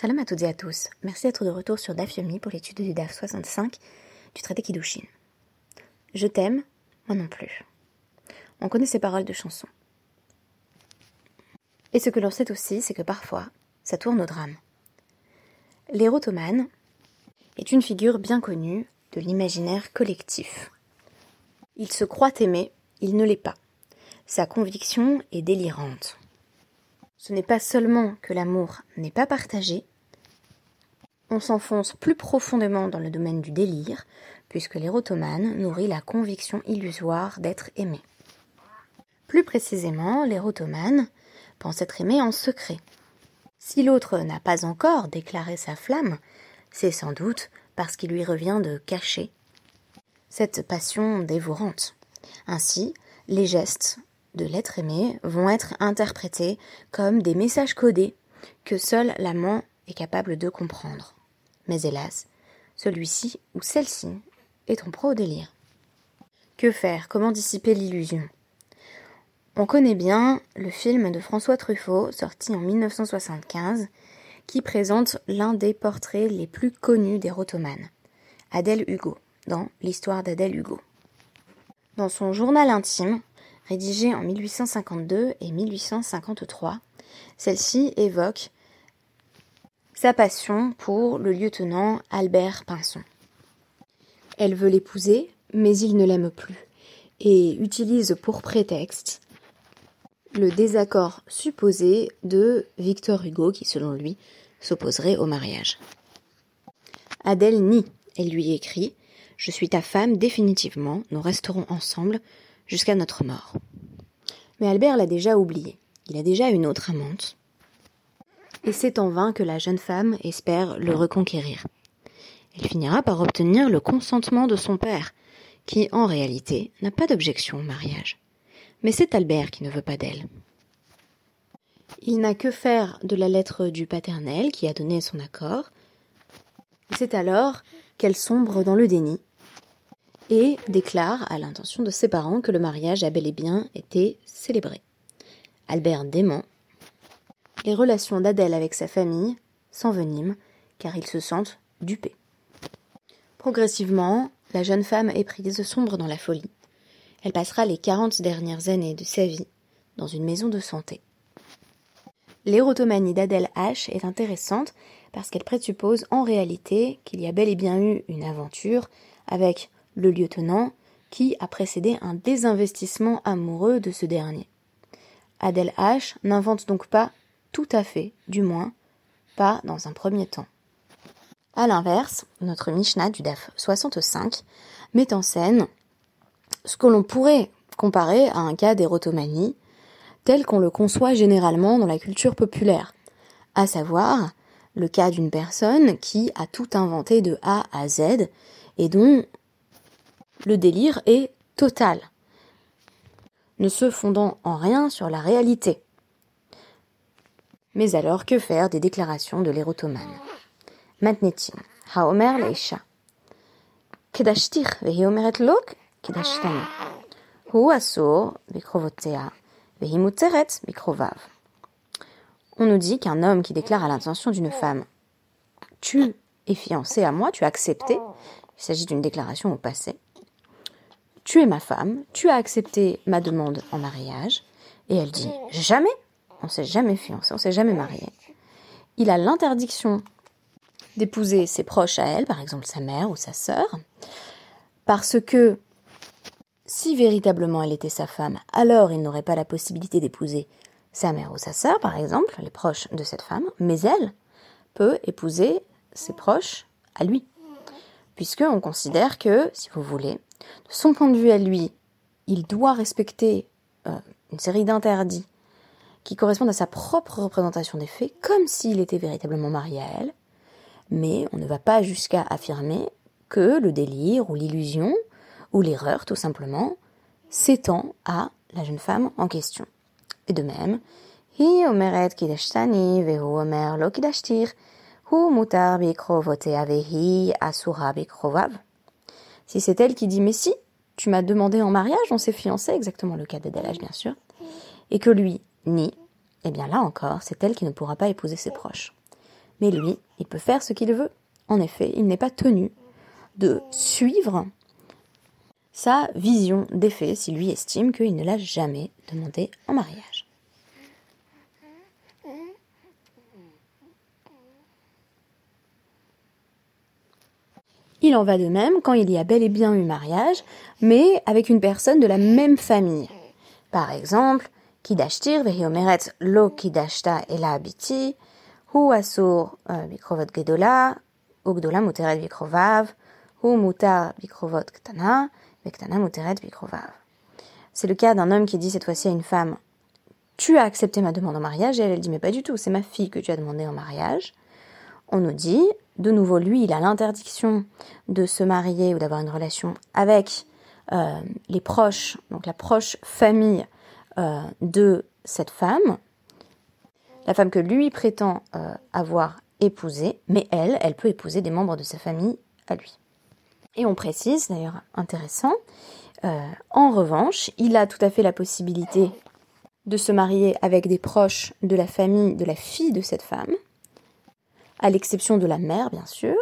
Shalom à toutes et à tous. Merci d'être de retour sur DAF Yomi pour l'étude du DAF 65 du traité Kiddushin. Je t'aime, moi non plus. On connaît ces paroles de chanson. Et ce que l'on sait aussi, c'est que parfois, ça tourne au drame. L'érotomane est une figure bien connue de l'imaginaire collectif. Il se croit aimé, il ne l'est pas. Sa conviction est délirante. Ce n'est pas seulement que l'amour n'est pas partagé, on s'enfonce plus profondément dans le domaine du délire, puisque l'érotomane nourrit la conviction illusoire d'être aimé. Plus précisément, l'érotomane pense être aimé en secret. Si l'autre n'a pas encore déclaré sa flamme, c'est sans doute parce qu'il lui revient de cacher cette passion dévorante. Ainsi, les gestes, de l'être aimé vont être interprétés comme des messages codés que seul l'amant est capable de comprendre. Mais hélas, celui-ci ou celle-ci est en pro au délire. Que faire? Comment dissiper l'illusion? On connaît bien le film de François Truffaut, sorti en 1975, qui présente l'un des portraits les plus connus des rotomanes, Adèle Hugo, dans l'histoire d'Adèle Hugo. Dans son journal intime, rédigée en 1852 et 1853. Celle-ci évoque sa passion pour le lieutenant Albert Pinson. Elle veut l'épouser, mais il ne l'aime plus, et utilise pour prétexte le désaccord supposé de Victor Hugo qui, selon lui, s'opposerait au mariage. Adèle nie. Elle lui écrit Je suis ta femme définitivement, nous resterons ensemble, jusqu'à notre mort. Mais Albert l'a déjà oublié. Il a déjà une autre amante. Et c'est en vain que la jeune femme espère le reconquérir. Elle finira par obtenir le consentement de son père, qui en réalité n'a pas d'objection au mariage. Mais c'est Albert qui ne veut pas d'elle. Il n'a que faire de la lettre du paternel qui a donné son accord. C'est alors qu'elle sombre dans le déni et déclare à l'intention de ses parents que le mariage a bel et bien été célébré. Albert dément. Les relations d'Adèle avec sa famille s'enveniment car ils se sentent dupés. Progressivement, la jeune femme est prise sombre dans la folie. Elle passera les quarante dernières années de sa vie dans une maison de santé. L'érotomanie d'Adèle H est intéressante parce qu'elle présuppose en réalité qu'il y a bel et bien eu une aventure avec le lieutenant, qui a précédé un désinvestissement amoureux de ce dernier. Adèle H n'invente donc pas tout à fait, du moins, pas dans un premier temps. A l'inverse, notre Mishnah du DAF 65 met en scène ce que l'on pourrait comparer à un cas d'érotomanie, tel qu'on le conçoit généralement dans la culture populaire, à savoir le cas d'une personne qui a tout inventé de A à Z et dont le délire est total, ne se fondant en rien sur la réalité. Mais alors, que faire des déclarations de l'érotomane? On nous dit qu'un homme qui déclare à l'intention d'une femme Tu es fiancé à moi, tu as accepté, il s'agit d'une déclaration au passé, tu es ma femme, tu as accepté ma demande en mariage. Et elle dit, jamais, on s'est jamais fiancé, on s'est jamais marié. Il a l'interdiction d'épouser ses proches à elle, par exemple sa mère ou sa sœur, parce que si véritablement elle était sa femme, alors il n'aurait pas la possibilité d'épouser sa mère ou sa sœur, par exemple, les proches de cette femme, mais elle peut épouser ses proches à lui. Puisque on considère que, si vous voulez, de son point de vue à lui, il doit respecter euh, une série d'interdits qui correspondent à sa propre représentation des faits, comme s'il était véritablement marié à elle, mais on ne va pas jusqu'à affirmer que le délire ou l'illusion, ou l'erreur tout simplement, s'étend à la jeune femme en question. Et de même. Si c'est elle qui dit mais si, tu m'as demandé en mariage, on s'est fiancé, exactement le cas d'Adèle bien sûr, et que lui nie, eh bien là encore, c'est elle qui ne pourra pas épouser ses proches. Mais lui, il peut faire ce qu'il veut. En effet, il n'est pas tenu de suivre sa vision des faits si lui estime qu'il ne l'a jamais demandé en mariage. Il en va de même quand il y a bel et bien eu mariage, mais avec une personne de la même famille. Par exemple, Ou gdola muteret bikrovav, hu mutar bikrovot ktana, vektana muteret bikrovav. C'est le cas d'un homme qui dit cette fois-ci à une femme Tu as accepté ma demande en mariage? Et elle, elle dit Mais pas du tout, c'est ma fille que tu as demandé en mariage. On nous dit de nouveau, lui, il a l'interdiction de se marier ou d'avoir une relation avec euh, les proches, donc la proche famille euh, de cette femme, la femme que lui prétend euh, avoir épousée, mais elle, elle peut épouser des membres de sa famille à lui. Et on précise, d'ailleurs intéressant, en revanche, il a tout à fait la possibilité de se marier avec des proches de la famille de la fille de cette femme, à l'exception de la mère, bien sûr,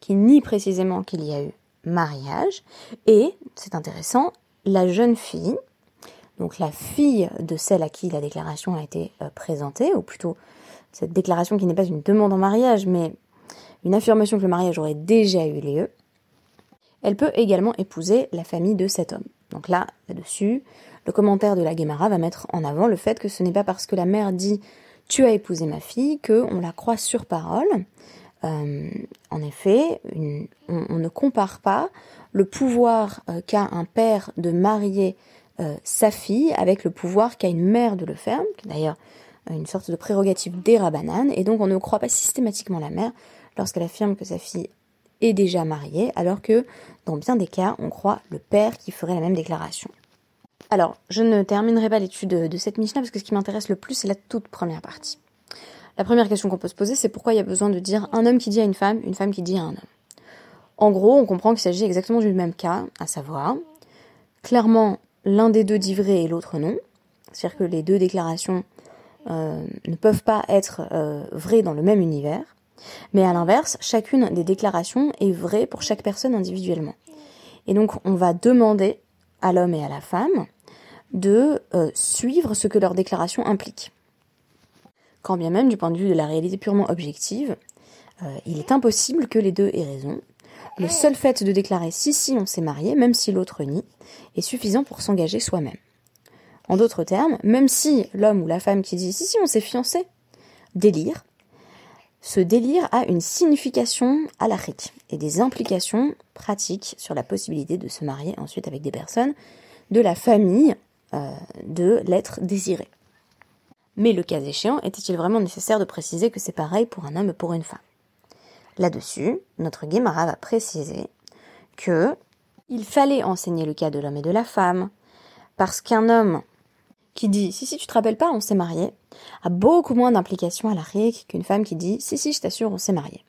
qui nie précisément qu'il y a eu mariage, et, c'est intéressant, la jeune fille, donc la fille de celle à qui la déclaration a été euh, présentée, ou plutôt cette déclaration qui n'est pas une demande en mariage, mais une affirmation que le mariage aurait déjà eu lieu, elle peut également épouser la famille de cet homme. Donc là, là-dessus, le commentaire de la Guémara va mettre en avant le fait que ce n'est pas parce que la mère dit tu as épousé ma fille, qu'on la croit sur parole. Euh, en effet, on, ne compare pas le pouvoir euh, qu'a un père de marier euh, sa fille avec le pouvoir qu'a une mère de le faire, qui d'ailleurs une sorte de prérogative des rabananes, et donc on ne croit pas systématiquement la mère lorsqu'elle affirme que sa fille est déjà mariée, alors que dans bien des cas, on croit le père qui ferait la même déclaration. Alors, je ne terminerai pas l'étude de, cette Mishnah parce que ce qui m'intéresse le plus, c'est la toute première partie. La première question qu'on peut se poser, c'est pourquoi il y a besoin de dire un homme qui dit à une femme, une femme qui dit à un homme? En gros, on comprend qu'il s'agit exactement du même cas, à savoir, clairement, l'un des deux dit vrai et l'autre non. C'est-à-dire que les deux déclarations euh, ne peuvent pas être euh, vraies dans le même univers. Mais à l'inverse, chacune des déclarations est vraie pour chaque personne individuellement. Et donc, on va demander à l'homme et à la femme de euh, suivre ce que leur déclaration implique. Quand bien même, du point de vue de la réalité purement objective, il est impossible que les deux aient raison. Le seul fait de déclarer si si on s'est marié, même si l'autre nie, est suffisant pour s'engager soi-même. En d'autres termes, même si l'homme ou la femme qui dit si si on s'est fiancé délire, ce délire a une signification à et des implications pratiques sur la possibilité de se marier ensuite avec des personnes de la famille euh, de l'être désiré. Mais le cas échéant, était-il vraiment nécessaire de préciser que c'est pareil pour un homme et pour une femme? Là-dessus, notre Guémara va préciser que il fallait enseigner le cas de l'homme et de la femme, parce qu'un homme qui dit si si tu te rappelles pas on s'est marié a beaucoup moins d'implications à la qu'une femme qui dit si si je t'assure on s'est marié.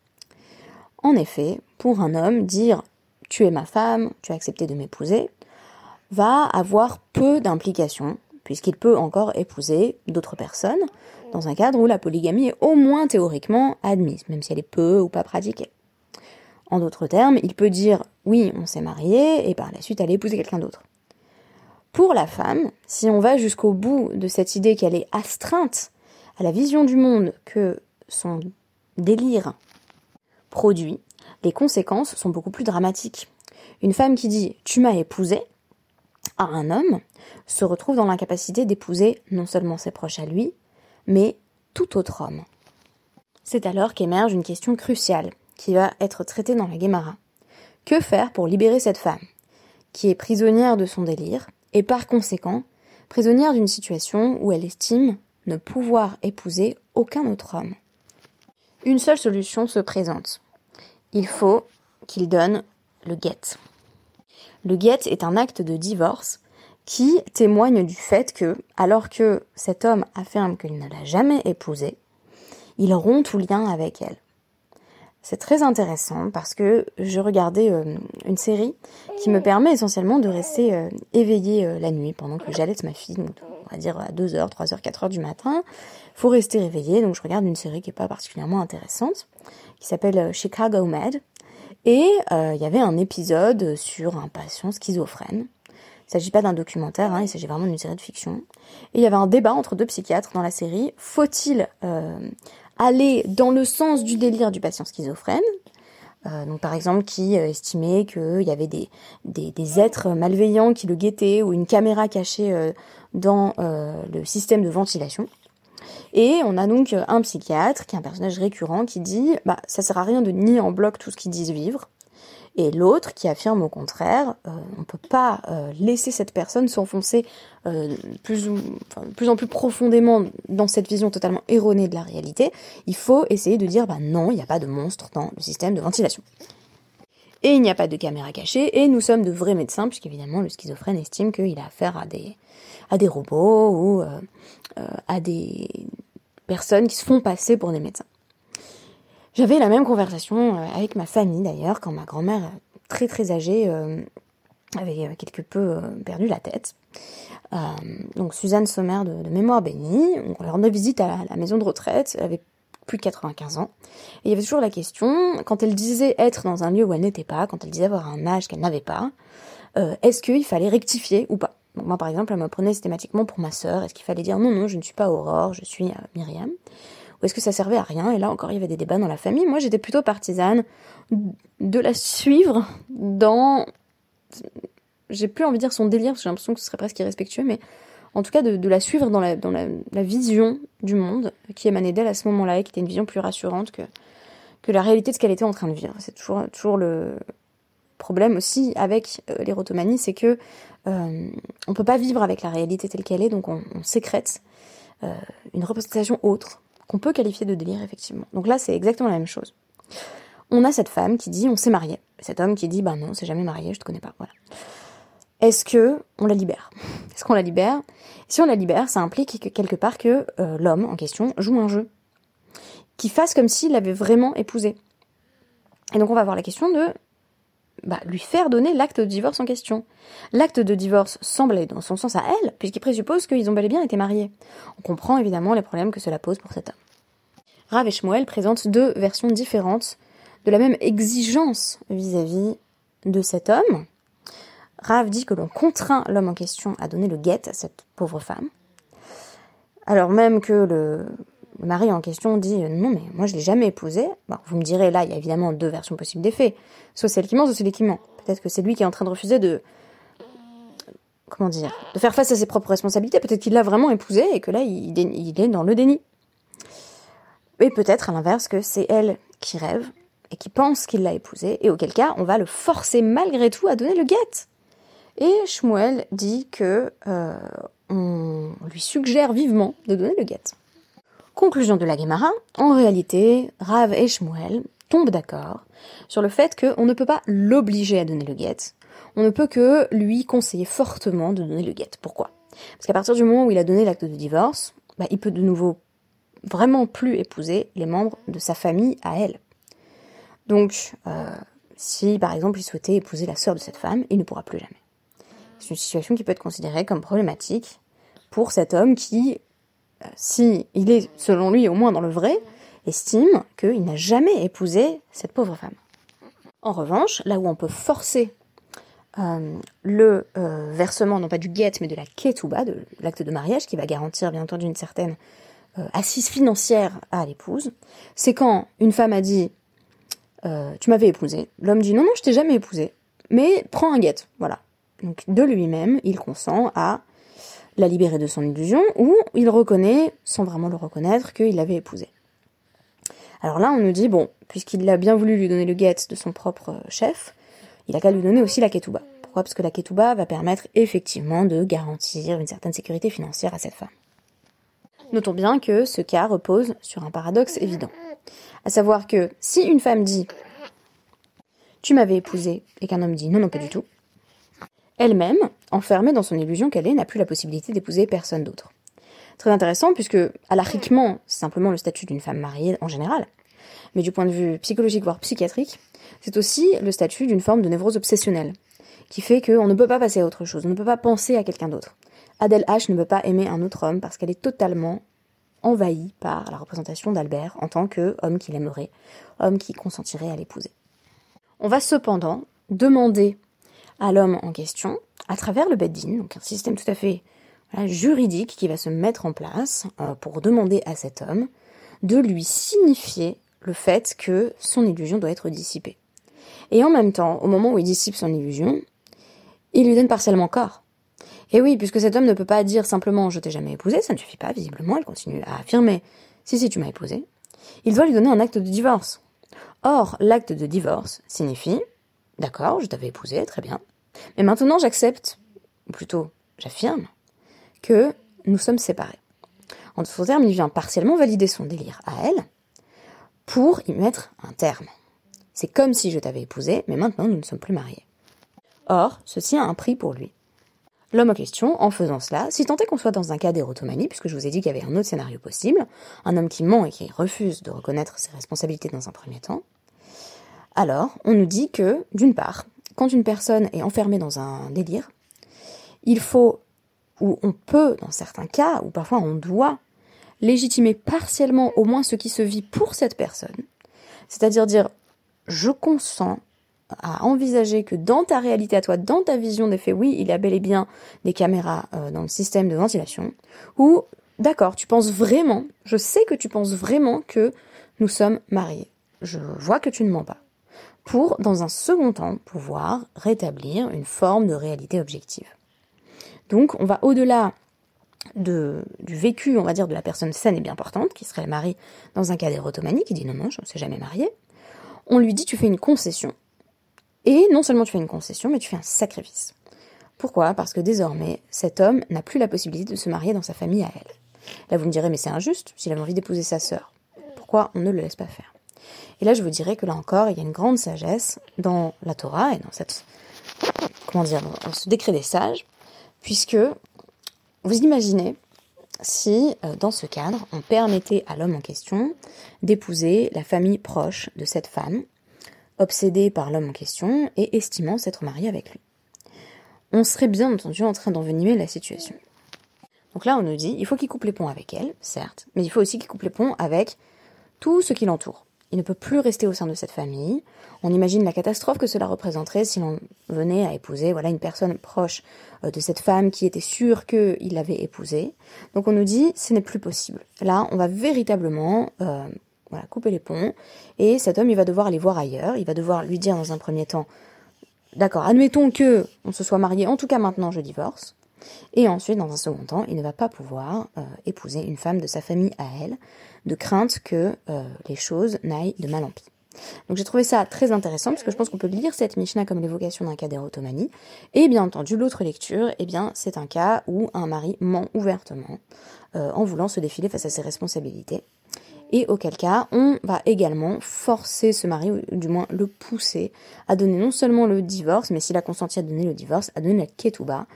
En effet, pour un homme, dire tu es ma femme, tu as accepté de m'épouser, va avoir peu d'implications, puisqu'il peut encore épouser d'autres personnes, dans un cadre où la polygamie est au moins théoriquement admise, même si elle est peu ou pas pratiquée. En d'autres termes, il peut dire oui, on s'est marié, et par la suite aller épouser quelqu'un d'autre. Pour la femme, si on va jusqu'au bout de cette idée qu'elle est astreinte à la vision du monde que son délire produit, les conséquences sont beaucoup plus dramatiques. Une femme qui dit tu m'as épousé à un homme se retrouve dans l'incapacité d'épouser non seulement ses proches à lui, mais tout autre homme. C'est alors qu'émerge une question cruciale qui va être traitée dans la Guémara. Que faire pour libérer cette femme, qui est prisonnière de son délire, et par conséquent prisonnière d'une situation où elle estime ne pouvoir épouser aucun autre homme? Une seule solution se présente. Il faut qu'il donne le guet. Le guet est un acte de divorce qui témoigne du fait que, alors que cet homme affirme qu'il ne l'a jamais épousée, il rompt tout lien avec elle. C'est très intéressant parce que je regardais euh, une série qui me permet essentiellement de rester euh, éveillée euh, la nuit pendant que j'allaite ma fille, donc on va dire à 2h, 3h, 4h du matin. Faut rester réveillé, donc je regarde une série qui est pas particulièrement intéressante, qui s'appelle Chicago Med. Et il y avait un épisode sur un patient schizophrène. Il s'agit pas d'un documentaire, hein, il s'agit vraiment d'une série de fiction. Et il y avait un débat entre deux psychiatres dans la série. Faut-il aller dans le sens du délire du patient schizophrène, euh, donc par exemple qui euh, estimait qu'il y avait des, des, êtres malveillants qui le guettaient ou une caméra cachée euh, dans le système de ventilation. Et on a donc un psychiatre qui est un personnage récurrent qui dit bah ça sert à rien de nier en bloc tout ce qu'ils disent vivre et l'autre qui affirme au contraire, euh, on ne peut pas euh, laisser cette personne s'enfoncer euh, plus, en plus profondément dans cette vision totalement erronée de la réalité. Il faut essayer de dire, bah non, il n'y a pas de monstre dans le système de ventilation. Et il n'y a pas de caméra cachée, et nous sommes de vrais médecins, puisqu'évidemment le schizophrène estime qu'il a affaire à des robots ou à des personnes qui se font passer pour des médecins. J'avais la même conversation euh, avec ma famille d'ailleurs, quand ma grand-mère, euh, très très âgée, euh, avait quelque peu perdu la tête. donc Suzanne Sommer de, Mémoire Bénie, on leur rendait visite à la, maison de retraite, elle avait plus de 95 ans. Et il y avait toujours la question, quand elle disait être dans un lieu où elle n'était pas, quand elle disait avoir un âge qu'elle n'avait pas, est-ce qu'il fallait rectifier ou pas? Donc moi par exemple, elle me prenait systématiquement pour ma sœur, est-ce qu'il fallait dire non, non, je ne suis pas Aurore, je suis Myriam? Ou est-ce que ça servait à rien Et là encore, il y avait des débats dans la famille. Moi, j'étais plutôt partisane de la suivre dans... J'ai plus envie de dire son délire, parce que j'ai l'impression que ce serait presque irrespectueux, mais en tout cas de, la suivre dans, la, vision du monde qui émanait d'elle à ce moment-là, et qui était une vision plus rassurante que, la réalité de ce qu'elle était en train de vivre. C'est toujours, toujours le problème aussi avec euh, l'érotomanie, c'est que euh, on peut pas vivre avec la réalité telle qu'elle est, donc on, sécrète euh, une représentation autre qu'on peut qualifier de délire, effectivement. Donc là, c'est exactement la même chose. On a cette femme qui dit on s'est marié. Cet homme qui dit bah non, on s'est jamais marié, je te connais pas. Voilà. Est-ce que on la libère? Est-ce qu'on la libère? Si on la libère, ça implique que, quelque part que euh, l'homme en question joue un jeu, qui fasse comme s'il l'avait vraiment épousé. Et donc on va avoir la question de bah, lui faire donner l'acte de divorce en question. L'acte de divorce semble aller dans son sens à elle, puisqu'il présuppose qu'ils ont bel et bien été mariés. On comprend évidemment les problèmes que cela pose pour cet homme. Rav et Shmuel présentent deux versions différentes de la même exigence vis-à-vis de cet homme. Rav dit que l'on contraint l'homme en question à donner le guet à cette pauvre femme, alors même que le, mari en question dit non mais moi je l'ai jamais épousée. vous me direz là il y a évidemment deux versions possibles des faits, soit celle qui ment, soit celle qui ment. Peut-être que c'est lui qui est en train de refuser de comment dire, de faire face à ses propres responsabilités. Peut-être qu'il l'a vraiment épousée et que là il, est dans le déni. Et peut-être à l'inverse que c'est elle qui rêve et qui pense qu'il l'a épousée et auquel cas on va le forcer malgré tout à donner le guet. Et Shmuel dit que euh, on lui suggère vivement de donner le guet. Conclusion de la Gemara, en réalité, Rav et Shmuel tombent d'accord sur le fait qu'on ne peut pas l'obliger à donner le guet, on ne peut que lui conseiller fortement de donner le guet. Pourquoi? Parce qu'à partir du moment où il a donné l'acte de divorce, bah, il peut de nouveau vraiment plus épouser les membres de sa famille à elle. Donc, euh, si par exemple il souhaitait épouser la sœur de cette femme, il ne pourra plus jamais. C'est une situation qui peut être considérée comme problématique pour cet homme qui si il est, selon lui, au moins dans le vrai, estime qu'il n'a jamais épousé cette pauvre femme. En revanche, là où on peut forcer euh, le euh, versement, non pas du guet, mais de la ketouba, de l'acte de mariage, qui va garantir bien entendu une certaine euh, assise financière à l'épouse, c'est quand une femme a dit Tu m'avais épousé. L'homme dit Non, non, je t'ai jamais épousé, mais prends un guet. Voilà. Donc de lui-même, il consent à la libérer de son illusion, ou il reconnaît, sans vraiment le reconnaître, qu'il l'avait épousée. Alors là, on nous dit, bon, puisqu'il a bien voulu lui donner le guet de son propre chef, il a qu'à lui donner aussi la ketouba. Pourquoi? Parce que la ketouba va permettre effectivement de garantir une certaine sécurité financière à cette femme. Notons bien que ce cas repose sur un paradoxe évident. À savoir que si une femme dit Tu m'avais épousé et qu'un homme dit Non, non, pas du tout, elle-même, enfermée dans son illusion qu'elle est, n'a plus la possibilité d'épouser personne d'autre. Très intéressant puisque, alariquement, c'est simplement le statut d'une femme mariée en général. mais du point de vue psychologique voire psychiatrique, c'est aussi le statut d'une forme de névrose obsessionnelle, qui fait qu'on ne peut pas passer à autre chose, on ne peut pas penser à quelqu'un d'autre. Adèle H ne peut pas aimer un autre homme parce qu'elle est totalement envahie par la représentation d'Albert en tant qu'homme qu'il aimerait, homme qui consentirait à l'épouser. On va cependant demander à l'homme en question, à travers le Beddin, donc un système tout à fait juridique qui va se mettre en place euh, pour demander à cet homme de lui signifier le fait que son illusion doit être dissipée. Et en même temps, au moment où il dissipe son illusion, il lui donne partiellement corps. Et oui, puisque cet homme ne peut pas dire simplement je t'ai jamais épousé, ça ne suffit pas, visiblement, il continue à affirmer si si tu m'as épousé, il doit lui donner un acte de divorce. Or, l'acte de divorce signifie d'accord, je t'avais épousé, très bien, mais maintenant j'accepte, ou plutôt j'affirme, que nous sommes séparés. En d'autres termes, il vient partiellement valider son délire à elle pour y mettre un terme. C'est comme si je t'avais épousé, mais maintenant nous ne sommes plus mariés. Or, ceci a un prix pour lui. L'homme en question, en faisant cela, si tant est qu'on soit dans un cas d'érotomanie, puisque je vous ai dit qu'il y avait un autre scénario possible, un homme qui ment et qui refuse de reconnaître ses responsabilités dans un premier temps, alors on nous dit que, d'une part, quand une personne est enfermée dans un délire, il faut, ou on peut, dans certains cas, ou parfois on doit, légitimer partiellement au moins ce qui se vit pour cette personne, c'est-à-dire dire je consens à envisager que dans ta réalité à toi, dans ta vision des faits, oui, il y a bel et bien des caméras euh, dans le système de ventilation, ou d'accord, tu penses vraiment, je sais que tu penses vraiment que nous sommes mariés. Je vois que tu ne mens pas. Pour, dans un second temps, pouvoir rétablir une forme de réalité objective. Donc, on va au-delà de, du vécu, on va dire, de la personne saine et bien portante, qui serait le mari dans un cas d'érotomanie, qui dit non, non, je ne suis jamais marié. On lui dit, tu fais une concession, et non seulement tu fais une concession, mais tu fais un sacrifice. Pourquoi? Parce que désormais, cet homme n'a plus la possibilité de se marier dans sa famille à elle. Là, vous me direz, mais c'est injuste, s'il avait envie d'épouser sa sœur. Pourquoi on ne le laisse pas faire? Et là, je vous dirais que là encore, il y a une grande sagesse dans la Torah et dans ce décret des sages, puisque vous imaginez si, euh, dans ce cadre, on permettait à l'homme en question d'épouser la famille proche de cette femme, obsédé par l'homme en question et estimant s'être marié avec lui. On serait bien entendu en train d'envenimer la situation. Donc là, on nous dit, il faut qu'il coupe les ponts avec elle, certes, mais il faut aussi qu'il coupe les ponts avec tout ce qui l'entoure. Il ne peut plus rester au sein de cette famille. On imagine la catastrophe que cela représenterait si l'on venait à épouser voilà une personne proche euh, de cette femme qui était sûre qu'il l'avait épousée. Donc on nous dit ce n'est plus possible. Là, on va véritablement euh, voilà, couper les ponts. Et cet homme, il va devoir aller voir ailleurs. Il va devoir lui dire dans un premier temps, d'accord, admettons que on se soit marié, en tout cas maintenant je divorce. Et ensuite, dans un second temps, il ne va pas pouvoir euh, épouser une femme de sa famille à elle, de crainte que euh, les choses n'aillent de mal en pis. Donc j'ai trouvé ça très intéressant parce que je pense qu'on peut lire cette Mishnah comme l'évocation d'un cas d'érotomanie. Et bien entendu, l'autre lecture, eh bien, c'est un cas où un mari ment ouvertement euh, en voulant se défiler face à ses responsabilités et auquel cas on va également forcer ce mari, ou du moins le pousser, à donner non seulement le divorce, mais s'il a consenti à donner le divorce, à donner la ketouba,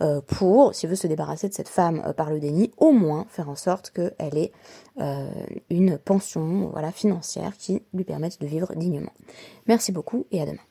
euh, pour, s'il veut se débarrasser de cette femme euh, par le déni, au moins faire en sorte qu'elle ait euh, une pension voilà, financière qui lui permette de vivre dignement. Merci beaucoup et à demain.